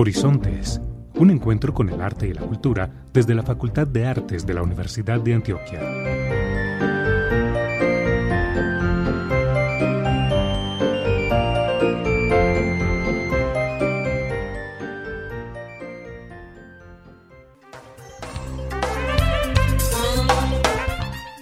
Horizontes, un encuentro con el arte y la cultura desde la Facultad de Artes de la Universidad de Antioquia.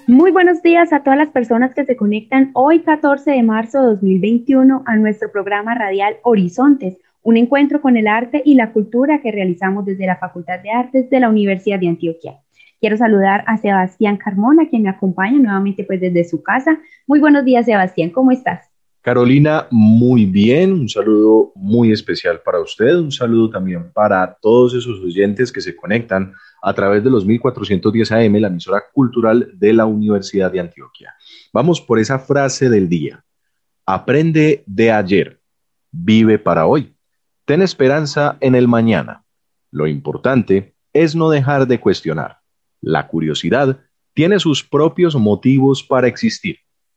Muy buenos días a todas las personas que se conectan hoy 14 de marzo de 2021 a nuestro programa radial Horizontes, un encuentro con el arte y la cultura que realizamos desde la Facultad de Artes de la Universidad de Antioquia. Quiero saludar a Sebastián Carmona, quien me acompaña nuevamente pues desde su casa. Muy buenos días, Sebastián, ¿cómo estás? Carolina, muy bien, un saludo muy especial para usted, un saludo también para todos esos oyentes que se conectan a través de los 1410 AM, la emisora cultural de la Universidad de Antioquia. Vamos por esa frase del día. Aprende de ayer, vive para hoy. Ten esperanza en el mañana. Lo importante es no dejar de cuestionar. La curiosidad tiene sus propios motivos para existir.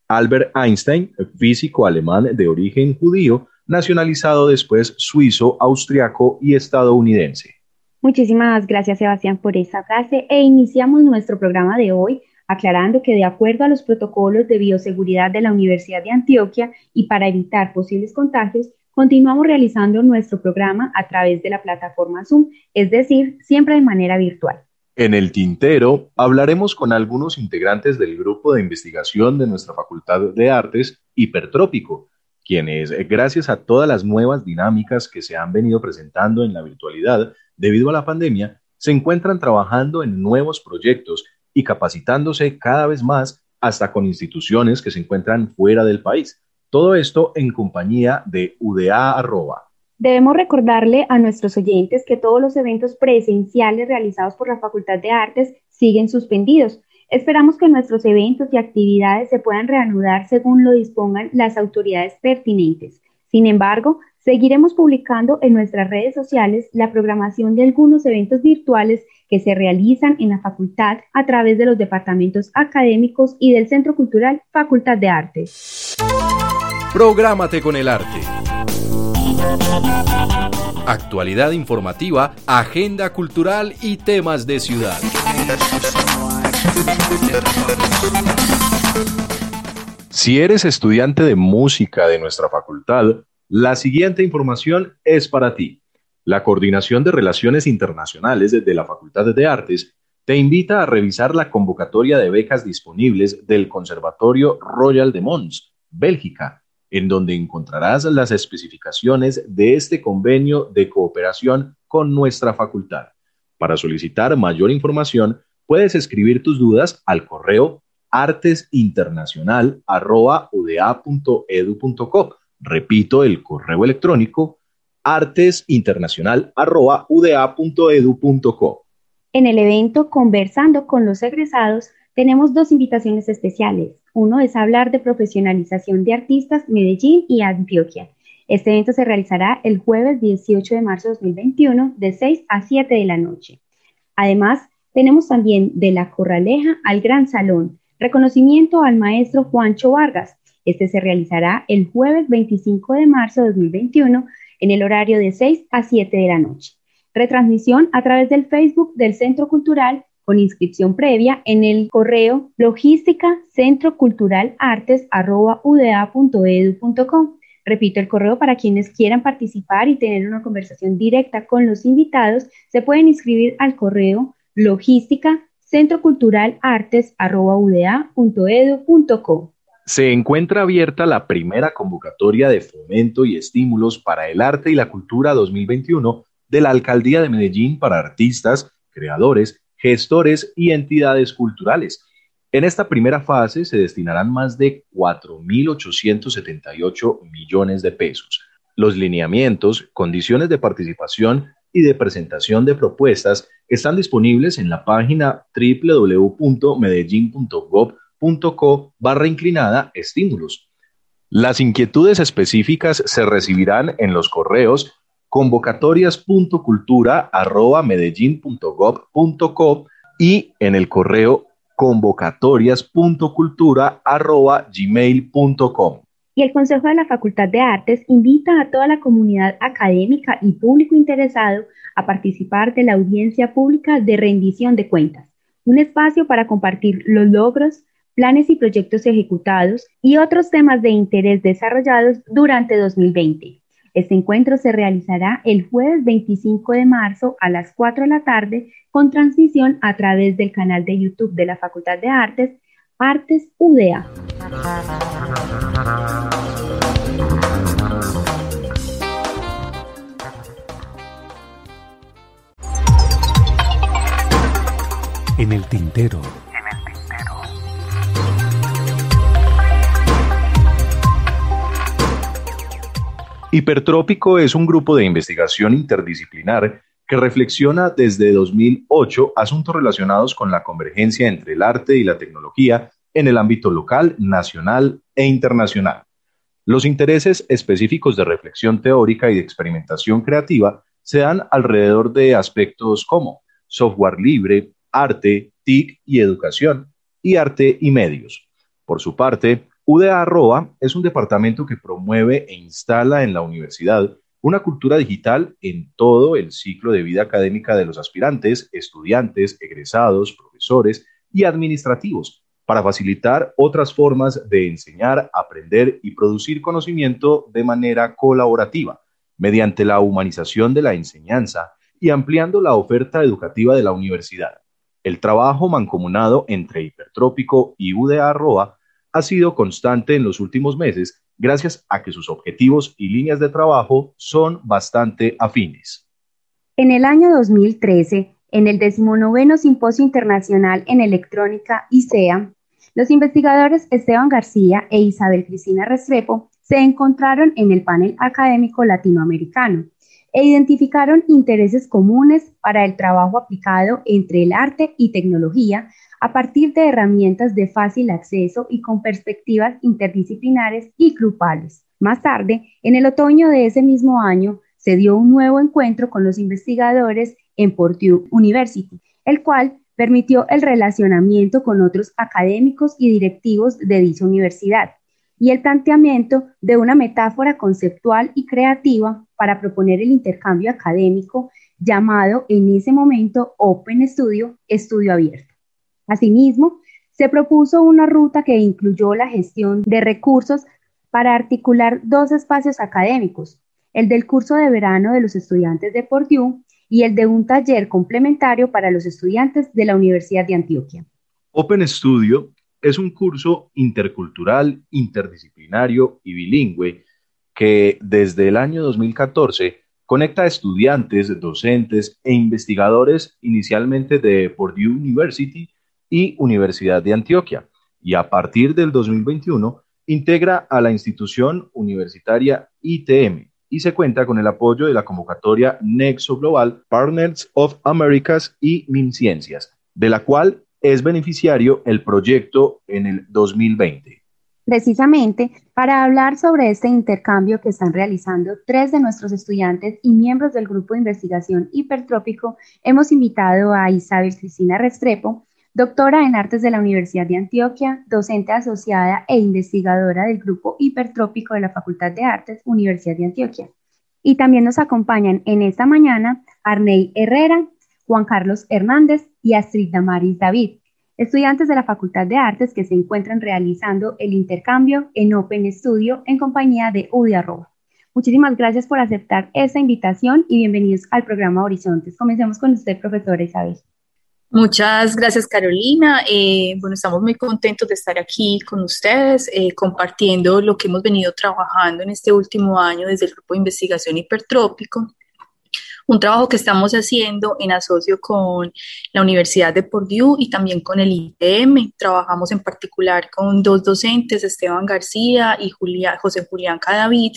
Albert Einstein, físico alemán de origen judío, nacionalizado después suizo, austriaco y estadounidense. Muchísimas gracias Sebastián por esa frase e iniciamos nuestro programa de hoy aclarando que de acuerdo a los protocolos de bioseguridad de la Universidad de Antioquia y para evitar posibles contagios, continuamos realizando nuestro programa a través de la plataforma Zoom, es decir, siempre de manera virtual. En el tintero hablaremos con algunos integrantes del grupo de investigación de nuestra Facultad de Artes Hipertrópico, quienes, gracias a todas las nuevas dinámicas que se han venido presentando en la virtualidad debido a la pandemia, se encuentran trabajando en nuevos proyectos y capacitándose cada vez más hasta con instituciones que se encuentran fuera del país. Todo esto en compañía de UDA arroba. Debemos recordarle a nuestros oyentes que todos los eventos presenciales realizados por la Facultad de Artes siguen suspendidos. Esperamos que nuestros eventos y actividades se puedan reanudar según lo dispongan las autoridades pertinentes. Sin embargo, seguiremos publicando en nuestras redes sociales la programación de algunos eventos virtuales que se realizan en la facultad a través de los departamentos académicos y del Centro Cultural Facultad de Artes. Prográmate con el arte. Actualidad informativa, agenda cultural y temas de ciudad. Si eres estudiante de música de nuestra facultad, la siguiente información es para ti. La Coordinación de Relaciones Internacionales desde la Facultad de Artes te invita a revisar la convocatoria de becas disponibles del Conservatorio Royal de Mons, Bélgica, en donde encontrarás las especificaciones de este convenio de cooperación con nuestra facultad. Para solicitar mayor información, puedes escribir tus dudas al correo artesinternacional.uda.edu.co. Repito el correo electrónico artesinternacional.uda.edu.co. En el evento Conversando con los egresados, tenemos dos invitaciones especiales. Uno es hablar de profesionalización de artistas Medellín y Antioquia. Este evento se realizará el jueves 18 de marzo de 2021 de 6 a 7 de la noche. Además, tenemos también de la Corraleja al Gran Salón, reconocimiento al maestro Juancho Vargas. Este se realizará el jueves 25 de marzo de 2021 en el horario de 6 a 7 de la noche. Retransmisión a través del Facebook del Centro Cultural con inscripción previa en el correo logística centro cultural artes Repito el correo para quienes quieran participar y tener una conversación directa con los invitados, se pueden inscribir al correo logística centro cultural artes Se encuentra abierta la primera convocatoria de fomento y estímulos para el arte y la cultura 2021 de la Alcaldía de Medellín para artistas, creadores, gestores y entidades culturales. En esta primera fase se destinarán más de 4.878 millones de pesos. Los lineamientos, condiciones de participación y de presentación de propuestas están disponibles en la página www.medellin.gov.co barra inclinada estímulos. Las inquietudes específicas se recibirán en los correos convocatorias.cultura.medellín.gov.co y en el correo convocatorias.cultura.gmail.com. Y el Consejo de la Facultad de Artes invita a toda la comunidad académica y público interesado a participar de la audiencia pública de rendición de cuentas, un espacio para compartir los logros, planes y proyectos ejecutados y otros temas de interés desarrollados durante 2020. Este encuentro se realizará el jueves 25 de marzo a las 4 de la tarde con transmisión a través del canal de YouTube de la Facultad de Artes, Artes UDA. En el tintero. Hipertrópico es un grupo de investigación interdisciplinar que reflexiona desde 2008 asuntos relacionados con la convergencia entre el arte y la tecnología en el ámbito local, nacional e internacional. Los intereses específicos de reflexión teórica y de experimentación creativa se dan alrededor de aspectos como software libre, arte, TIC y educación, y arte y medios. Por su parte, UDA es un departamento que promueve e instala en la universidad una cultura digital en todo el ciclo de vida académica de los aspirantes, estudiantes, egresados, profesores y administrativos, para facilitar otras formas de enseñar, aprender y producir conocimiento de manera colaborativa, mediante la humanización de la enseñanza y ampliando la oferta educativa de la universidad. El trabajo mancomunado entre Hipertrópico y UDA ha sido constante en los últimos meses gracias a que sus objetivos y líneas de trabajo son bastante afines. En el año 2013, en el 19 Simposio Internacional en Electrónica ICEA, los investigadores Esteban García e Isabel Cristina Restrepo se encontraron en el panel académico latinoamericano e identificaron intereses comunes para el trabajo aplicado entre el arte y tecnología a partir de herramientas de fácil acceso y con perspectivas interdisciplinares y grupales. Más tarde, en el otoño de ese mismo año, se dio un nuevo encuentro con los investigadores en Purdue University, el cual permitió el relacionamiento con otros académicos y directivos de dicha universidad y el planteamiento de una metáfora conceptual y creativa para proponer el intercambio académico llamado en ese momento Open Studio, estudio abierto. Asimismo, se propuso una ruta que incluyó la gestión de recursos para articular dos espacios académicos, el del curso de verano de los estudiantes de Purdue y el de un taller complementario para los estudiantes de la Universidad de Antioquia. Open Studio es un curso intercultural, interdisciplinario y bilingüe que desde el año 2014 conecta a estudiantes, docentes e investigadores inicialmente de Purdue University y Universidad de Antioquia, y a partir del 2021 integra a la institución universitaria ITM y se cuenta con el apoyo de la convocatoria Nexo Global Partners of Americas y MinCiencias, de la cual es beneficiario el proyecto en el 2020. Precisamente para hablar sobre este intercambio que están realizando tres de nuestros estudiantes y miembros del grupo de investigación hipertrópico, hemos invitado a Isabel Cristina Restrepo, doctora en artes de la Universidad de Antioquia, docente asociada e investigadora del Grupo Hipertrópico de la Facultad de Artes, Universidad de Antioquia. Y también nos acompañan en esta mañana Arnei Herrera, Juan Carlos Hernández y Astrid Damaris David, estudiantes de la Facultad de Artes que se encuentran realizando el intercambio en Open Studio en compañía de UDI Muchísimas gracias por aceptar esta invitación y bienvenidos al programa Horizontes. Comencemos con usted, profesora Isabel. Muchas gracias, Carolina. Eh, bueno, estamos muy contentos de estar aquí con ustedes, eh, compartiendo lo que hemos venido trabajando en este último año desde el Grupo de Investigación Hipertrópico un trabajo que estamos haciendo en asocio con la Universidad de Purdue y también con el ITM. Trabajamos en particular con dos docentes, Esteban García y José Julián Cadavid,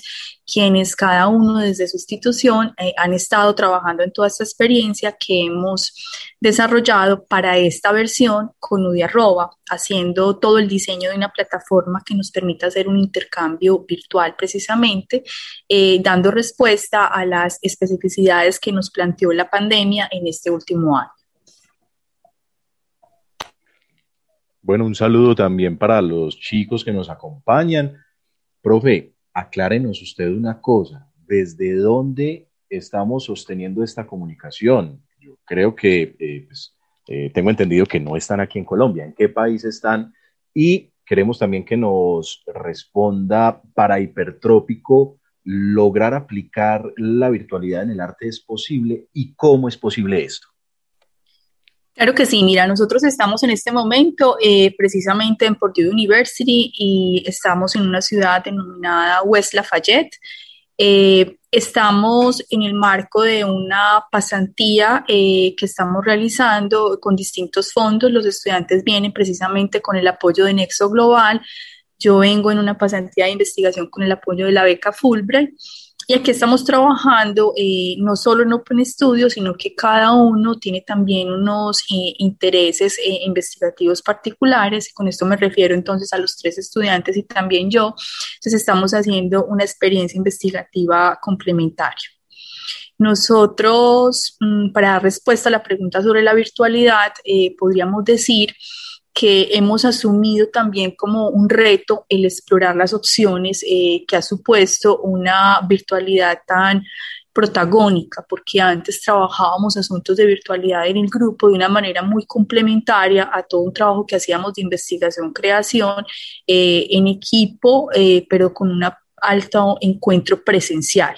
quienes cada uno desde su institución eh, han estado trabajando en toda esta experiencia que hemos desarrollado para esta versión con UDI haciendo todo el diseño de una plataforma que nos permita hacer un intercambio virtual precisamente, eh, dando respuesta a las especificidades que nos planteó la pandemia en este último año. Bueno, un saludo también para los chicos que nos acompañan Profe, aclárenos usted una cosa, ¿desde dónde estamos sosteniendo esta comunicación? Yo creo que eh, pues, eh, tengo entendido que no están aquí en Colombia. ¿En qué país están? Y queremos también que nos responda para hipertrópico, lograr aplicar la virtualidad en el arte es posible y cómo es posible esto. Claro que sí, mira, nosotros estamos en este momento eh, precisamente en Purdue University y estamos en una ciudad denominada West Lafayette. Eh, estamos en el marco de una pasantía eh, que estamos realizando con distintos fondos. Los estudiantes vienen precisamente con el apoyo de Nexo Global. Yo vengo en una pasantía de investigación con el apoyo de la beca Fulbright. Y aquí estamos trabajando eh, no solo en Open Studio, sino que cada uno tiene también unos eh, intereses eh, investigativos particulares. Con esto me refiero entonces a los tres estudiantes y también yo. Entonces estamos haciendo una experiencia investigativa complementaria. Nosotros, mm, para dar respuesta a la pregunta sobre la virtualidad, podríamos decir que hemos asumido también como un reto el explorar las opciones eh, que ha supuesto una virtualidad tan protagónica, porque antes trabajábamos asuntos de virtualidad en el grupo de una manera muy complementaria a todo un trabajo que hacíamos de investigación, creación eh, en equipo, eh, pero con un alto encuentro presencial.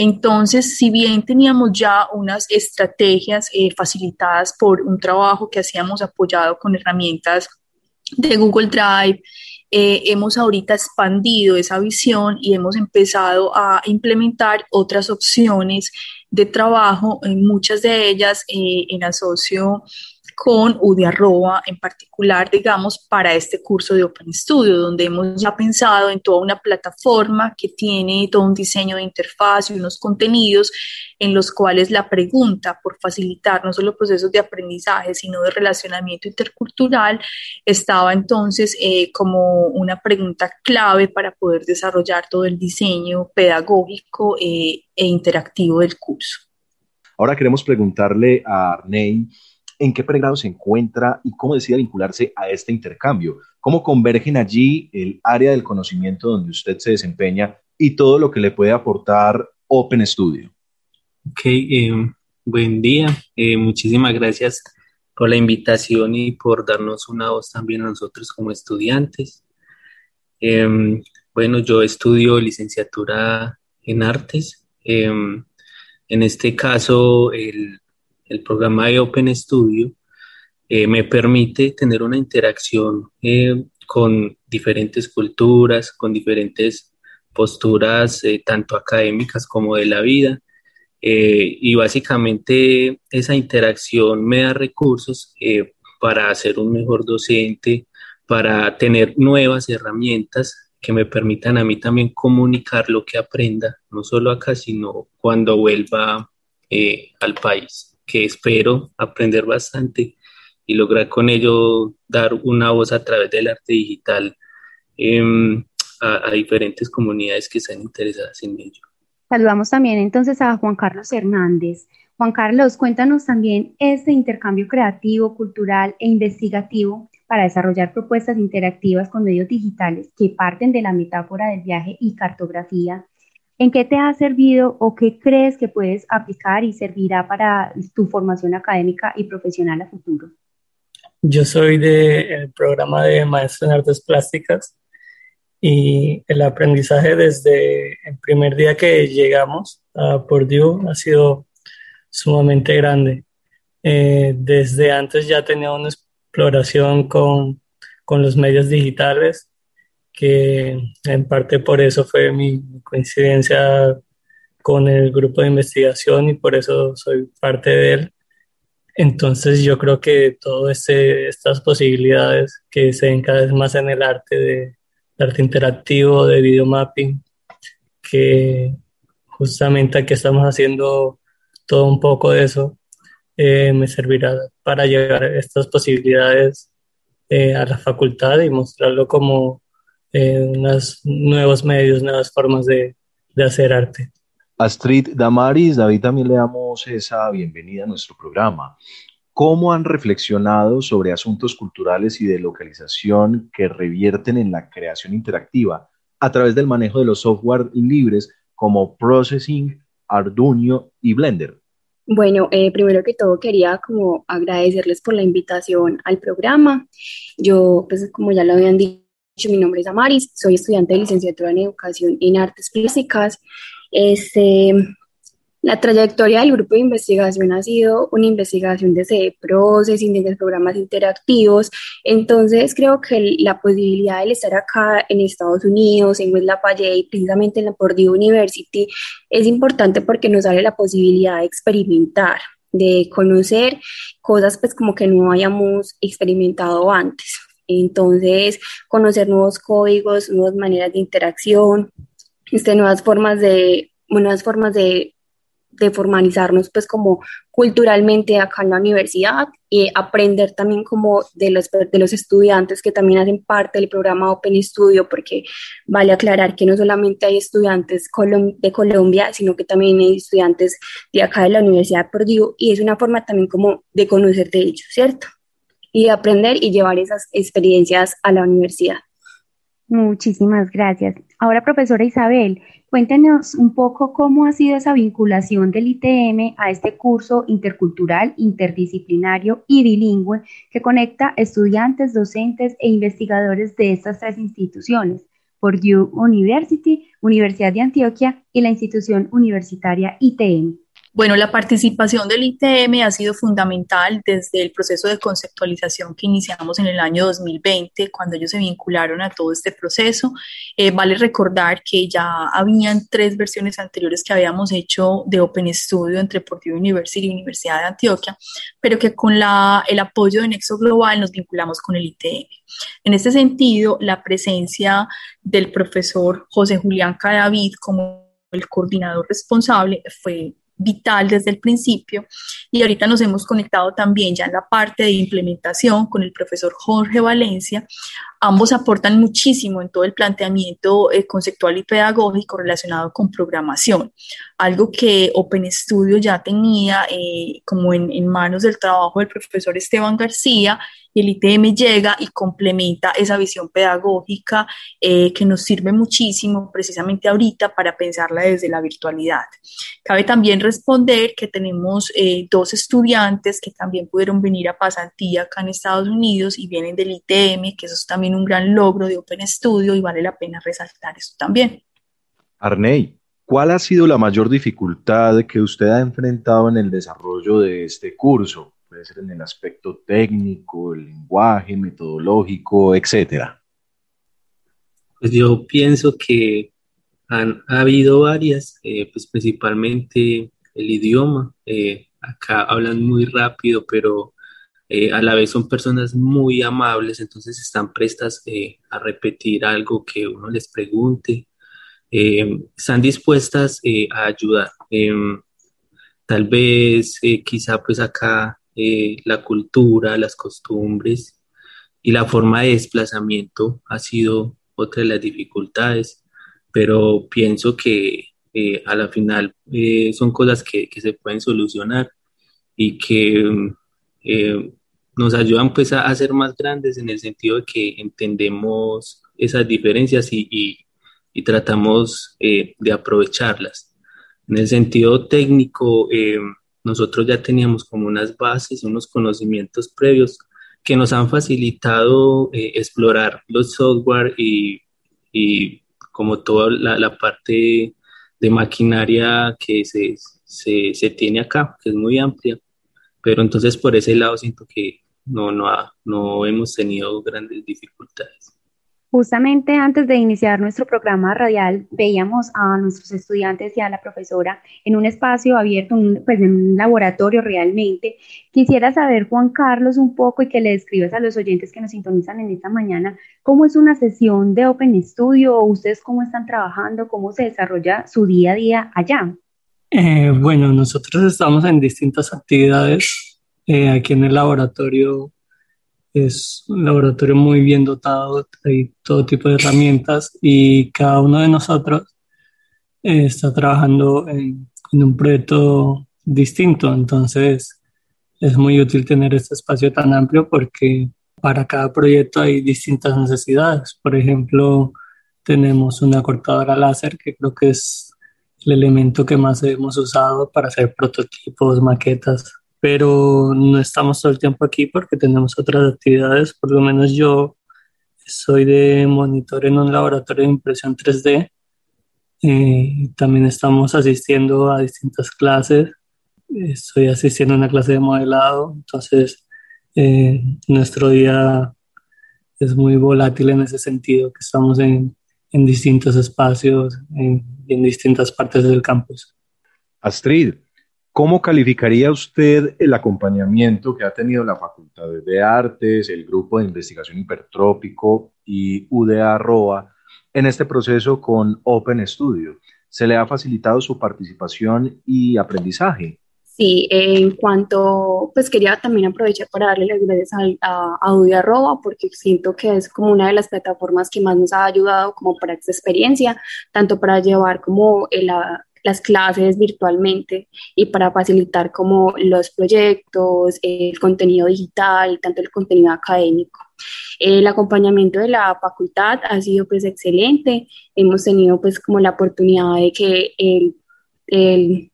Entonces, si bien teníamos ya unas estrategias eh, facilitadas por un trabajo que hacíamos apoyado con herramientas de Google Drive, eh, hemos ahorita expandido esa visión y hemos empezado a implementar otras opciones de trabajo, en muchas de ellas eh, en asocio con Udiarroba en particular, digamos, para este curso de Open Studio, donde hemos ya pensado en toda una plataforma que tiene todo un diseño de interfaz y unos contenidos en los cuales la pregunta por facilitar no solo procesos de aprendizaje, sino de relacionamiento intercultural, estaba entonces eh, como una pregunta clave para poder desarrollar todo el diseño pedagógico eh, e interactivo del curso. Ahora queremos preguntarle a Arnei en qué pregrado se encuentra y cómo decide vincularse a este intercambio. ¿Cómo convergen allí el área del conocimiento donde usted se desempeña y todo lo que le puede aportar Open Studio? Ok, eh, buen día. Eh, muchísimas gracias por la invitación y por darnos una voz también a nosotros como estudiantes. Em, bueno, yo estudio licenciatura en artes. Em, en este caso, el el programa de Open Studio eh, me permite tener una interacción eh, con diferentes culturas, con diferentes posturas, eh, tanto académicas como de la vida. y básicamente esa interacción me da recursos para ser un mejor docente, para tener nuevas herramientas que me permitan a mí también comunicar lo que aprenda, no solo acá, sino cuando vuelva al país que espero aprender bastante y lograr con ello dar una voz a través del arte digital em, a, diferentes comunidades que están interesadas en ello. Saludamos también entonces a Juan Carlos Hernández. Juan Carlos, cuéntanos también este intercambio creativo, cultural e investigativo para desarrollar propuestas interactivas con medios digitales que parten de la metáfora del viaje y cartografía ¿En qué te ha servido o qué crees que puedes aplicar y servirá para tu formación académica y profesional a futuro? Yo soy del programa de maestro en artes plásticas y el aprendizaje desde el primer día que llegamos a Purdue ha sido sumamente grande. Eh, desde antes ya tenía una exploración con, con los medios digitales que en parte por eso fue mi coincidencia con el grupo de investigación y por eso soy parte de él. Entonces yo creo que todas este, estas posibilidades que se ven cada vez más en el arte de, arte interactivo, de videomapping, que justamente aquí estamos haciendo todo un poco de eso, eh, me servirá para llevar estas posibilidades eh, a la facultad y mostrarlo como eh, unos nuevos medios, nuevas formas de, de hacer arte. Astrid Damaris, David, también le damos esa bienvenida a nuestro programa. ¿Cómo han reflexionado sobre asuntos culturales y de localización que revierten en la creación interactiva? a través del manejo de los software libres como Processing, Arduino y Blender. Bueno, eh, primero que todo quería como agradecerles por la invitación al programa. Yo, pues como ya lo habían dicho, mi nombre es Amaris, soy estudiante de licenciatura en Educación en Artes Plásticas. Este, la trayectoria del grupo de investigación ha sido una investigación desde processing, desde programas interactivos. Entonces, creo que la posibilidad de estar acá en Estados Unidos, en West Lafayette, precisamente en la Purdue University, es importante porque nos abre la posibilidad de experimentar, de conocer cosas pues como que no hayamos experimentado antes. Entonces, conocer nuevos códigos, nuevas maneras de interacción, este, nuevas formas de, nuevas formas de de formalizarnos pues como culturalmente acá en la universidad y aprender también como de los, de los estudiantes que también hacen parte del programa Open Studio, porque vale aclarar que no solamente hay estudiantes de Colombia, sino que también hay estudiantes de acá de la Universidad de Purdue y es una forma también como de conocer de ellos, ¿cierto? Y aprender y llevar esas experiencias a la universidad. Muchísimas gracias. Ahora, profesora Isabel, Cuéntenos un poco cómo ha sido esa vinculación del ITM a este curso intercultural, interdisciplinario y bilingüe que conecta estudiantes, docentes e investigadores de estas tres instituciones, Purdue University, Universidad de Antioquia y la institución universitaria ITM. Bueno, la participación del ITM ha sido fundamental desde el proceso de conceptualización que iniciamos en el año 2020, cuando ellos se vincularon a todo este proceso. Eh, vale recordar que ya habían tres versiones anteriores que habíamos hecho de Open Studio entre Purdue University y Universidad de Antioquia, pero que con la, el apoyo de Nexo Global nos vinculamos con el ITM. En este sentido, la presencia del profesor José Julián Cadavid como el coordinador responsable fue vital desde el principio y ahorita nos hemos conectado también ya en la parte de implementación con el profesor Jorge Valencia. Ambos aportan muchísimo en todo el planteamiento eh, conceptual y pedagógico relacionado con programación, algo que Open Studio ya tenía eh, como en, en manos del trabajo del profesor Esteban García y el ITM llega y complementa esa visión pedagógica eh, que nos sirve muchísimo precisamente ahorita para pensarla desde la virtualidad. Cabe también responder que tenemos eh, dos estudiantes que también pudieron venir a pasantía acá en Estados Unidos y vienen del ITM, que eso es también un gran logro de Open Studio y vale la pena resaltar eso también. Arnei, ¿cuál ha sido la mayor dificultad que usted ha enfrentado en el desarrollo de este curso? Ser en el aspecto técnico, el lenguaje, metodológico, etcétera? Pues yo pienso que han ha habido varias, eh, pues principalmente el idioma. Eh, acá hablan muy rápido, pero eh, a la vez son personas muy amables, entonces están prestas a repetir algo que uno les pregunte. están dispuestas a ayudar. tal vez, quizá pues acá eh, la cultura, las costumbres y la forma de desplazamiento ha sido otra de las dificultades, pero pienso que eh, a la final eh, son cosas que, se pueden solucionar y que nos ayudan pues a, ser más grandes en el sentido de que entendemos esas diferencias y, y tratamos de aprovecharlas. En el sentido técnico, nosotros ya teníamos como unas bases, unos conocimientos previos que nos han facilitado eh, explorar los software y, y como toda la, parte de maquinaria que se, se, se, tiene acá, que es muy amplia. Pero entonces por ese lado siento que no, no, no hemos tenido grandes dificultades. Justamente antes de iniciar nuestro programa radial, veíamos a nuestros estudiantes y a la profesora en un espacio abierto, pues en un laboratorio realmente. Quisiera saber, Juan Carlos, un poco y que le describas a los oyentes que nos sintonizan en esta mañana, cómo es una sesión de Open Studio, ustedes cómo están trabajando, cómo se desarrolla su día a día allá. Eh, bueno, nosotros estamos en distintas actividades eh, aquí en el laboratorio es un laboratorio muy bien dotado, hay todo tipo de herramientas y cada uno de nosotros eh, está trabajando en, un proyecto distinto, entonces es muy útil tener este espacio tan amplio porque para cada proyecto hay distintas necesidades. Por ejemplo, tenemos una cortadora láser que creo que es el elemento que más hemos usado para hacer prototipos, maquetas, pero no estamos todo el tiempo aquí porque tenemos otras actividades, por lo menos yo soy de monitor en un laboratorio de impresión 3D. Eh, también estamos asistiendo a distintas clases. Estoy asistiendo a una clase de modelado, entonces eh, nuestro día es muy volátil en ese sentido, que estamos en, en distintos espacios, en, en distintas partes del campus. Astrid, ¿Cómo calificaría usted el acompañamiento que ha tenido la Facultad de Artes, el Grupo de Investigación Hipertrópico y UDA ROA en este proceso con Open Studio? ¿Se le ha facilitado su participación y aprendizaje? Sí, en cuanto, pues quería también aprovechar para darle las gracias a, a, UDA porque siento que es como una de las plataformas que más nos ha ayudado como para esta experiencia, tanto para llevar como el, las clases virtualmente y para facilitar como los proyectos, el contenido digital, tanto el contenido académico. El acompañamiento de la facultad ha sido pues excelente. Hemos tenido pues como la oportunidad de que el, el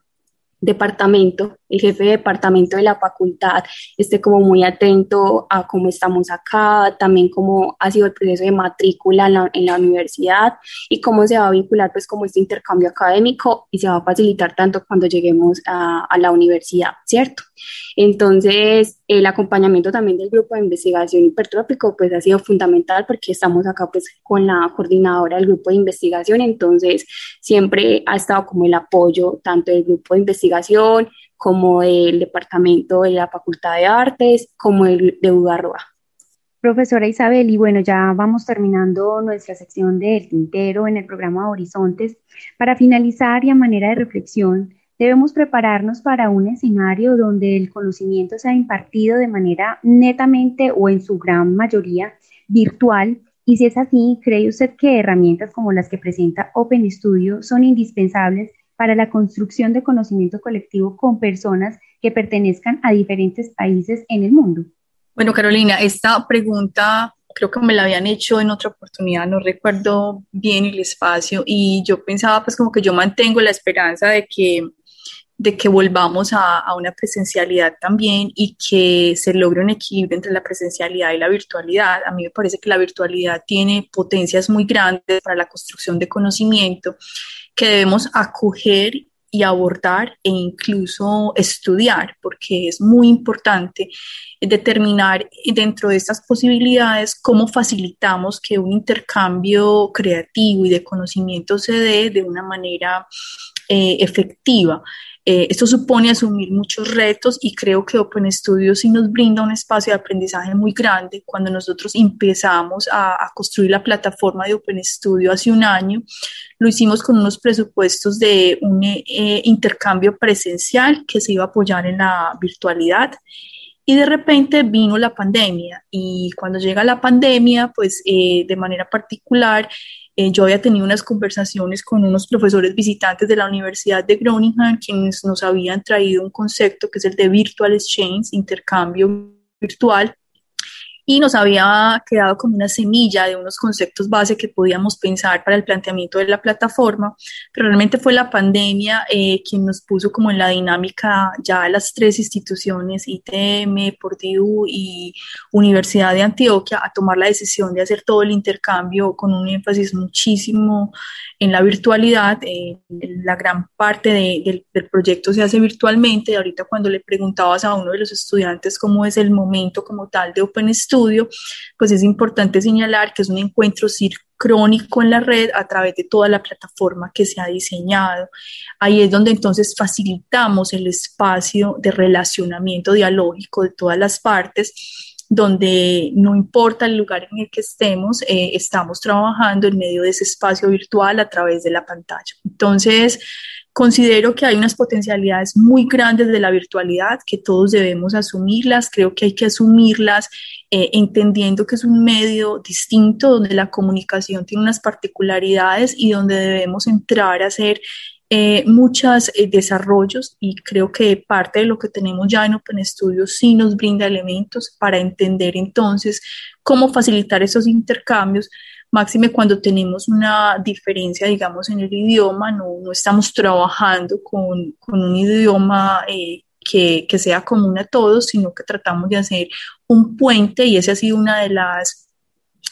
departamento, el jefe de departamento de la facultad esté como muy atento a cómo estamos acá, también cómo ha sido el proceso de matrícula en la, en la, universidad y cómo se va a vincular pues como este intercambio académico y se va a facilitar tanto cuando lleguemos a, a la universidad, ¿cierto? Entonces, el acompañamiento también del grupo de investigación hipertrópico pues ha sido fundamental porque estamos acá pues con la coordinadora del grupo de investigación, entonces siempre ha estado como el apoyo tanto del grupo de investigación como el departamento de la Facultad de Artes, como el de Ugarroa. Profesora Isabel, y bueno, ya vamos terminando nuestra sección del tintero en el programa Horizontes. Para finalizar y a manera de reflexión, Debemos prepararnos para un escenario donde el conocimiento sea impartido de manera netamente o en su gran mayoría virtual. Y si es así, ¿cree usted que herramientas como las que presenta Open Studio son indispensables para la construcción de conocimiento colectivo con personas que pertenezcan a diferentes países en el mundo? Bueno, Carolina, esta pregunta creo que me la habían hecho en otra oportunidad, no recuerdo bien el espacio y yo pensaba pues como que yo mantengo la esperanza de que de que volvamos a, a, una presencialidad también y que se logre un equilibrio entre la presencialidad y la virtualidad. A mí me parece que la virtualidad tiene potencias muy grandes para la construcción de conocimiento que debemos acoger y abordar e incluso estudiar, porque es muy importante determinar dentro de estas posibilidades cómo facilitamos que un intercambio creativo y de conocimiento se dé de una manera eh, efectiva. Eh, esto supone asumir muchos retos y creo que Open Studio sí nos brinda un espacio de aprendizaje muy grande. Cuando nosotros empezamos a, construir la plataforma de Open Studio hace un año, lo hicimos con unos presupuestos de un eh, intercambio presencial que se iba a apoyar en la virtualidad. Y de repente vino la pandemia y cuando llega la pandemia, pues eh, de manera particular eh, yo había tenido unas conversaciones con unos profesores visitantes de la Universidad de Groningen quienes nos habían traído un concepto que es el de Virtual Exchange, intercambio virtual, y nos había quedado como una semilla de unos conceptos base que podíamos pensar para el planteamiento de la plataforma, pero realmente fue la pandemia eh, quien nos puso como en la dinámica ya las tres instituciones, ITM, Purdue y Universidad de Antioquia, a tomar la decisión de hacer todo el intercambio con un énfasis muchísimo en la virtualidad. Eh, la gran parte del, del proyecto se hace virtualmente. Ahorita cuando le preguntabas a uno de los estudiantes cómo es el momento como tal de Open Studio, pues es importante señalar que es un encuentro sincrónico en la red a través de toda la plataforma que se ha diseñado. Ahí es donde entonces facilitamos el espacio de relacionamiento dialógico de todas las partes donde no importa el lugar en el que estemos, eh, estamos trabajando en medio de ese espacio virtual a través de la pantalla. Entonces, considero que hay unas potencialidades muy grandes de la virtualidad, que todos debemos asumirlas, creo que hay que asumirlas eh, entendiendo que es un medio distinto, donde la comunicación tiene unas particularidades y donde debemos entrar a hacer eh, muchos eh, desarrollos y creo que parte de lo que tenemos ya en Open Studio sí nos brinda elementos para entender entonces cómo facilitar esos intercambios, máxime cuando tenemos una diferencia, digamos, en el idioma, no, estamos trabajando con, un idioma eh, que, que, sea común a todos, sino que tratamos de hacer un puente y ese ha sido una de las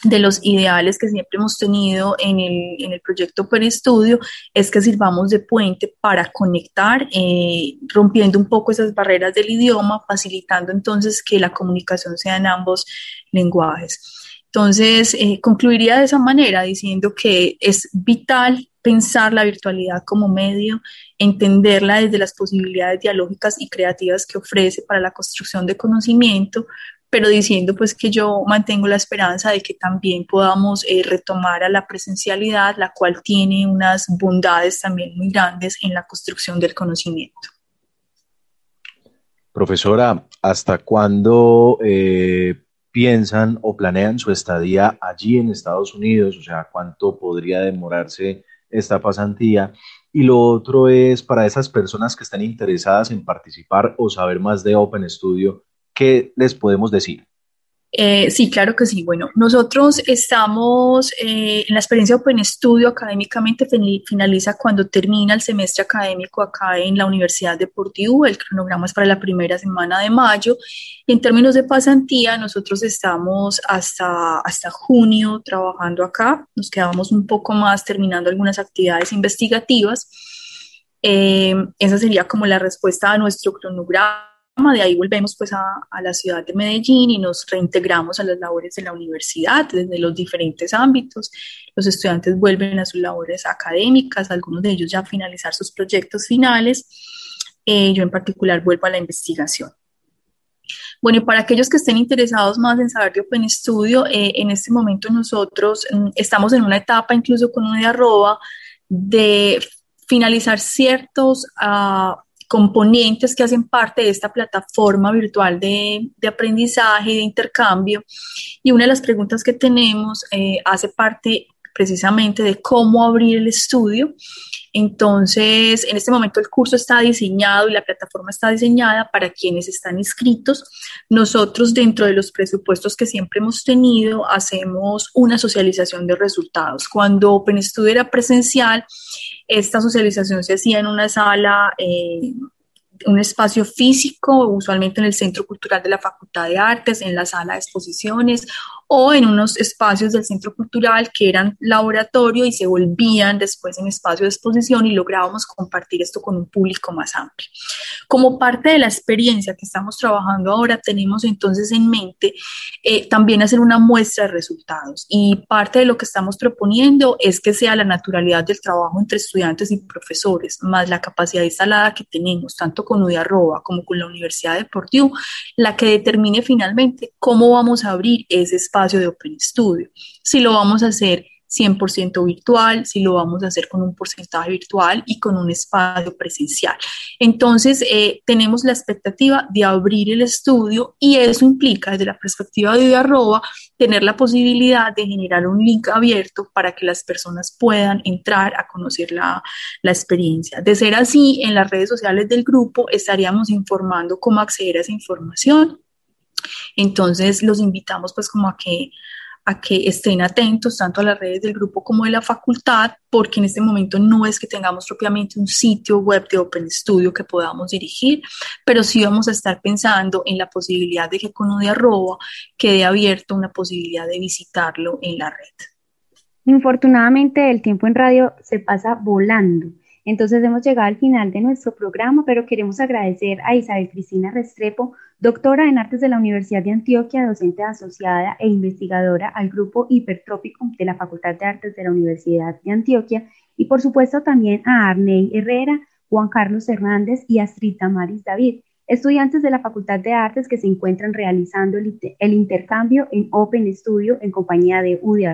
de los ideales que siempre hemos tenido en el, en el proyecto Per Estudio es que sirvamos de puente para conectar, eh, rompiendo un poco esas barreras del idioma, facilitando entonces que la comunicación sea en ambos lenguajes. Entonces, eh, concluiría de esa manera diciendo que es vital pensar la virtualidad como medio, entenderla desde las posibilidades dialógicas y creativas que ofrece para la construcción de conocimiento, pero diciendo pues que yo mantengo la esperanza de que también podamos eh, retomar a la presencialidad, la cual tiene unas bondades también muy grandes en la construcción del conocimiento. Profesora, ¿hasta cuándo eh, piensan o planean su estadía allí en Estados Unidos? O sea, ¿cuánto podría demorarse esta pasantía? Y lo otro es para esas personas que están interesadas en participar o saber más de Open Studio, ¿qué les podemos decir? Eh, sí, claro que sí. Bueno, nosotros estamos eh, en la experiencia Open Studio académicamente finaliza cuando termina el semestre académico acá en la Universidad de Purdue. El cronograma es para la primera semana de mayo. Y en términos de pasantía, nosotros estamos hasta, hasta junio trabajando acá. Nos quedamos un poco más terminando algunas actividades investigativas. Eh, esa sería como la respuesta a nuestro cronograma de ahí volvemos pues a, a, la ciudad de Medellín y nos reintegramos a las labores de la universidad desde los diferentes ámbitos. Los estudiantes vuelven a sus labores académicas, algunos de ellos ya a finalizar sus proyectos finales. Eh, yo en particular vuelvo a la investigación. Bueno, y para aquellos que estén interesados más en saber de Open Studio, eh, en este momento nosotros mm, estamos en una etapa incluso con una de arroba de finalizar ciertos uh, componentes que hacen parte de esta plataforma virtual de, aprendizaje, de intercambio. Y una de las preguntas que tenemos eh, hace parte precisamente de cómo abrir el estudio. Entonces, en este momento el curso está diseñado y la plataforma está diseñada para quienes están inscritos. Nosotros, dentro de los presupuestos que siempre hemos tenido, hacemos una socialización de resultados. Cuando OpenStudio era presencial, esta socialización se hacía en una sala eh, un espacio físico, usualmente en el Centro Cultural de la Facultad de Artes, en la sala de exposiciones o en unos espacios del Centro Cultural que eran laboratorio y se volvían después en espacio de exposición y lográbamos compartir esto con un público más amplio. Como parte de la experiencia que estamos trabajando ahora, tenemos entonces en mente eh, también hacer una muestra de resultados y parte de lo que estamos proponiendo es que sea la naturalidad del trabajo entre estudiantes y profesores, más la capacidad instalada que tenemos, tanto con UDIARROBA como con la Universidad de Purdue, la que determine finalmente cómo vamos a abrir ese espacio de Open Studio. Si lo vamos a hacer 100% virtual, si lo vamos a hacer con un porcentaje virtual y con un espacio presencial. Entonces, eh, tenemos la expectativa de abrir el estudio y eso implica, desde la perspectiva de arroba, tener la posibilidad de generar un link abierto para que las personas puedan entrar a conocer la, la experiencia. De ser así, en las redes sociales del grupo estaríamos informando cómo acceder a esa información. Entonces, los invitamos pues como a que a que estén atentos tanto a las redes del grupo como de la facultad, porque en este momento no es que tengamos propiamente un sitio web de Open Studio que podamos dirigir, pero sí vamos a estar pensando en la posibilidad de que con de arroba quede abierto una posibilidad de visitarlo en la red. Infortunadamente el tiempo en radio se pasa volando. Entonces hemos llegado al final de nuestro programa, pero queremos agradecer a Isabel Cristina Restrepo doctora en artes de la Universidad de Antioquia, docente asociada e investigadora al grupo hipertrópico de la Facultad de Artes de la Universidad de Antioquia, y por supuesto también a Arnei Herrera, Juan Carlos Hernández y Astrid Maris David, estudiantes de la Facultad de Artes que se encuentran realizando el, intercambio en Open Studio en compañía de UDI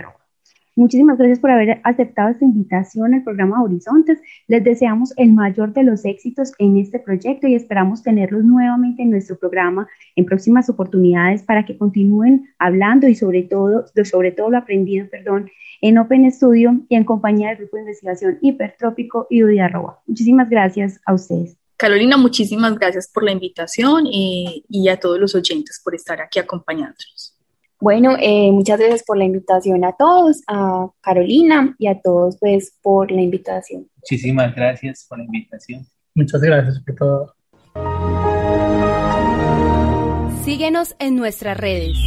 Muchísimas gracias por haber aceptado esta invitación al programa Horizontes. Les deseamos el mayor de los éxitos en este proyecto y esperamos tenerlos nuevamente en nuestro programa en próximas oportunidades para que continúen hablando y sobre todo, sobre todo lo aprendido, perdón, en Open Studio y en compañía del Grupo de Investigación Hipertrópico y UDI Muchísimas gracias a ustedes. Carolina, muchísimas gracias por la invitación y a todos los oyentes por estar aquí acompañándonos. Bueno, eh, muchas gracias por la invitación a todos, a Carolina y a todos pues por la invitación. Muchísimas gracias por la invitación. Muchas gracias por todo. Síguenos en nuestras redes.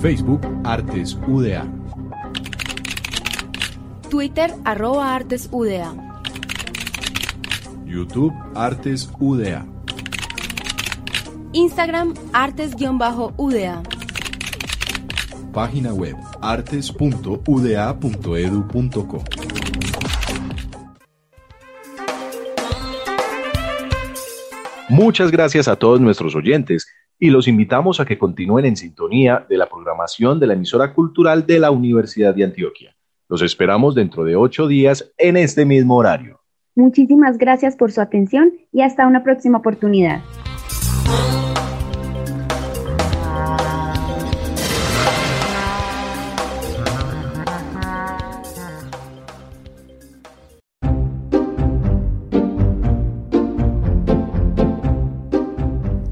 Facebook Artes UDA. Twitter arroba Artes UDA. YouTube Artes UDA. Instagram artes-uda. Página web artes.uda.edu.co. Muchas gracias a todos nuestros oyentes y los invitamos a que continúen en sintonía de la programación de la emisora cultural de la Universidad de Antioquia. Los esperamos dentro de ocho días en este mismo horario. Muchísimas gracias por su atención y hasta una próxima oportunidad.